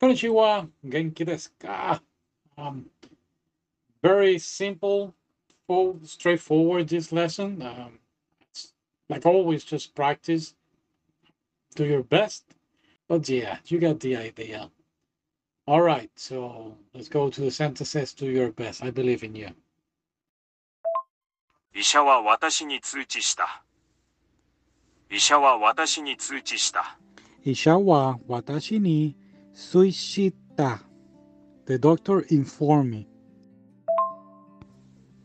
Konnichiwa. Genki desu ka? Um, very simple, full, straightforward this lesson. Um, it's like always, just practice. Do your best. But yeah, you got the idea. All right, so let's go to the sentences. Do your best. I believe in you. 医者は私に通知した。医者は私に通知した。 Isha wa watashi ni Suishita. The doctor informed me.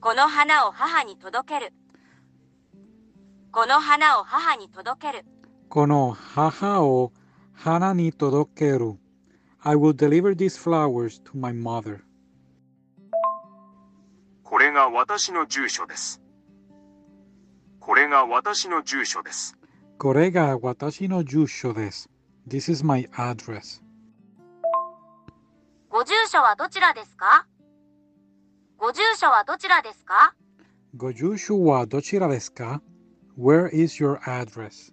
この花を母に届ける。この花を母に届ける。Kono haha o hana ni todokeru. I will deliver these flowers to my mother. これが私の住所です。これが私の住所です。Kore ga watashi no jusho desu. This is my address. 住所どちらですか？ご住所はどちらですか？ご住所はどちらですか ?Where is your address?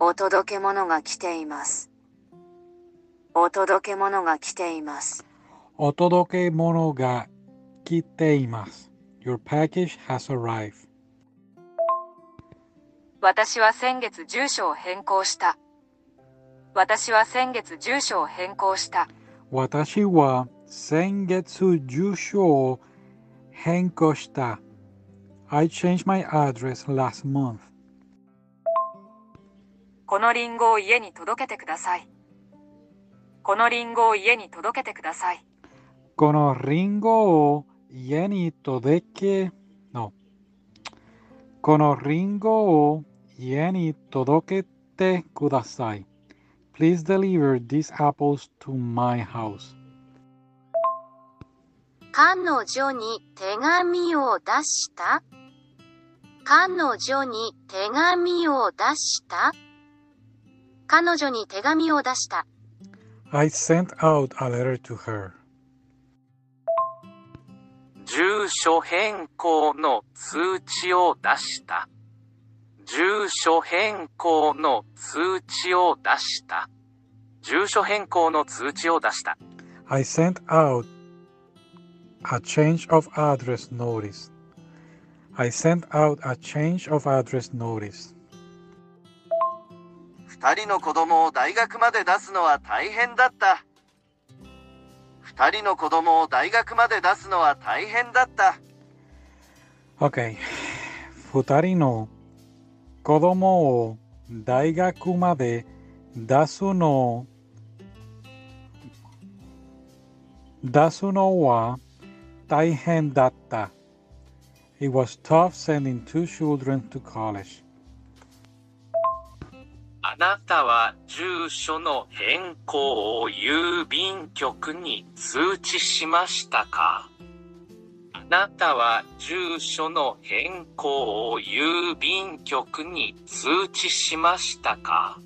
お届け物が来ています。お届け物が来ています。お届け物が来てす。Your package has arrived. 私は先月住所を変更した。私は先月住所を変更した。私は先月住所を変更した。I changed my address last month. このリンゴを家に届けてください。このリンゴを家に届けてください。このリンゴを家に届け。てください。Please deliver these apples to my house. 彼女に手紙を出した彼女に手紙を出した彼女に手紙を出した。I sent out a letter to her. 住所変更の通知を出した。住所変更の通知を出した。住所変更の通知を出した。I sent out a change of address notice.I sent out a change of address notice. 二人の子供を大学まで出すのは大変だった。二人の子供を大学まで出すのは大変だった。Okay. 二人の子供を大学まで出すのは大変だった。子供を大学まで出すの出すのは大変だった。It was tough sending two children to college. あなたは住所の変更を郵便局に通知しましたか？なたは住所の変更を郵便局に通知しましたか？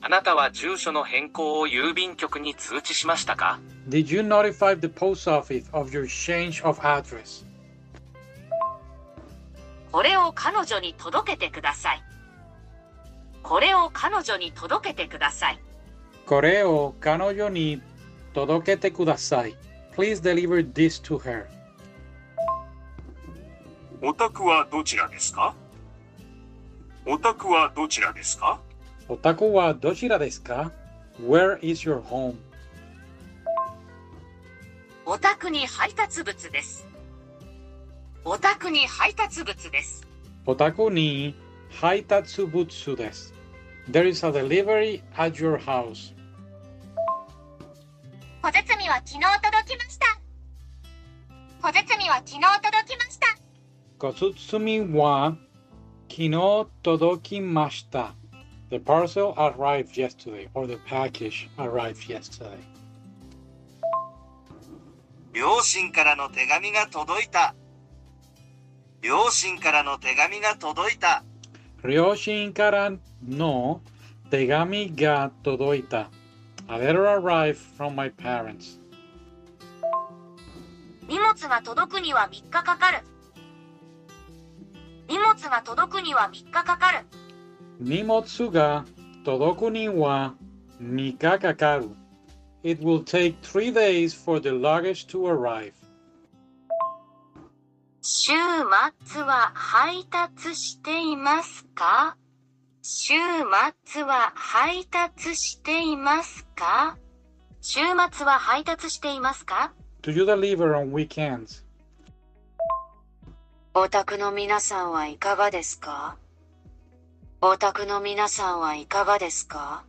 あなたは住所の変更を郵便局に通知しましたか？Did you notify the post office of your change of address? これを彼女に届けてください。これを彼女に届けてください。これを彼女に届けてください。Please deliver this to her. お宅はどちらですか？お宅はどちらですか？お宅はどちらですか ?Where is your home? お宅に配達物です。お宅に配達物です。お宅に配達物です。There is a delivery at your house. お包みは昨日届きました。お包みは昨日届きました。Kosutsumi wa kino todokimashita. The parcel arrived yesterday, or the package arrived yesterday. 両親からの手紙が届いた。両親からの手紙が届いた。Ryoshin karan no tegami ga todoita. A letter arrived from my parents. 荷物が届くには3日かかる。荷物が届くには3日かかる。 Nimotsu ga todoku ni wa mika kakaru. It will take three days for the luggage to arrive. 週末は配達していますか週末は配達していますか週末は配達していますか Do you deliver on weekends? お宅の皆さんはいかがですか？お宅の皆さんはいかがですか？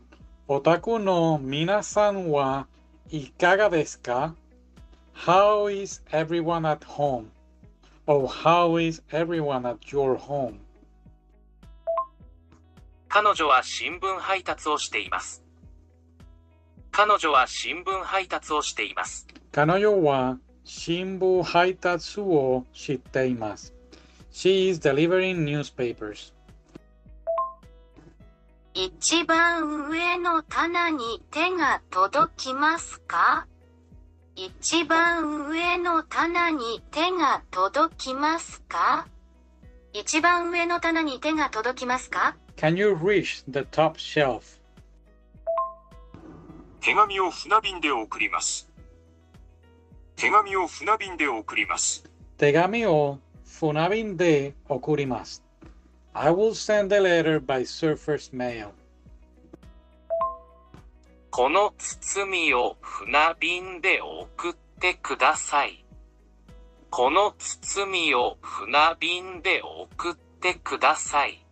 お宅の皆さんはいかがですか ?How is everyone at home?Oh, how is everyone at your home? 彼女は新聞配達をしています。彼女は新聞配達をしています。彼女は新聞配達をしています。She is delivering newspapers. 一番上の棚に手が届きますか？一番上の棚に手が届きますか？一番上の棚に手が届きますか？Can you reach the top shelf? 手紙を船便で送ります。手紙を船便で送ります。Tegami o funabin de okurimasu. I will send the letter by surface mail. この包みを船便で送ってください。この包みを船便で送ってください。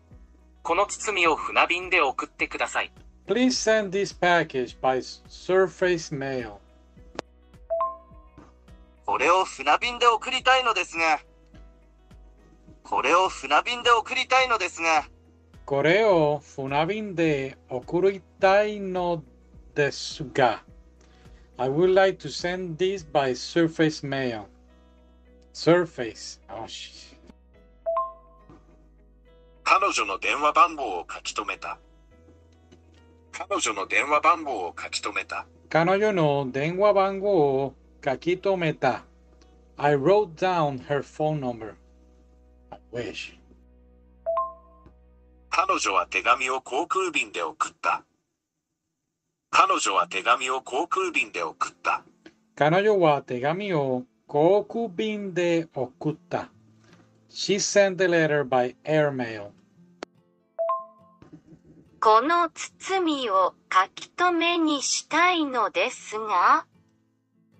この包みを船便で送ってください。Please send this package by surface mail. これを船便で送りたいのですが、これを船便で送りたいのですが、Koreo funabin de okuritai no desu ga. I would like to send this by surface mail. Surface. Oh, 彼女の電話番号を書き留めた。彼女の電話番号を書き留めた。Kanoyo no denwa bango o kakito meta. I wrote down her phone number. 彼女は手紙を航空便で送った。彼女は手紙を航空便で送った。Kanoyo wa tegami o koku bin de okutta. She sent the letter by airmail. この包みを書き留めにしたいのですが、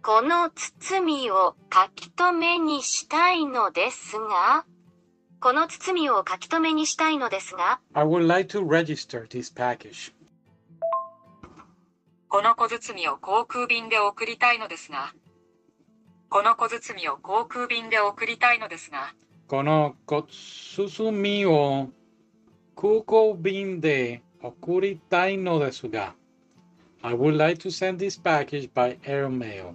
この包みを書き留めにしたいのですが、この包みを書き留めにしたいのですが。I would like to register this package. この小包みを航空便で送りたいのですが。この小包みを航空便で送りたいのですが。この小包みを空港便で送りたいのですが。I would like to send this package by airmail.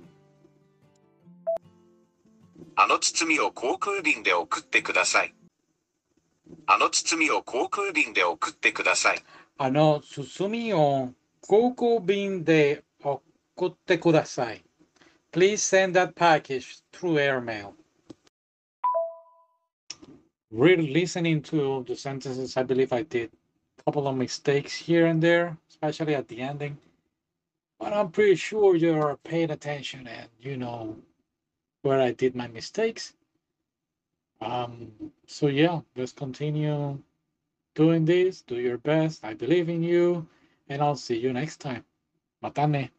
あの包みを航空便で送ってください。あの包みを航空便で送ってください。 Ano susumi o kuko bin de okutte kudasai. Please send that package through airmail. Really listening to the sentences, I believe I did a couple of mistakes here and there, especially at the ending. But I'm pretty sure you're paying attention and you know where I did my mistakes. Um, so yeah, just continue doing this, do your best. I believe in you, and I'll see you next time. Matane.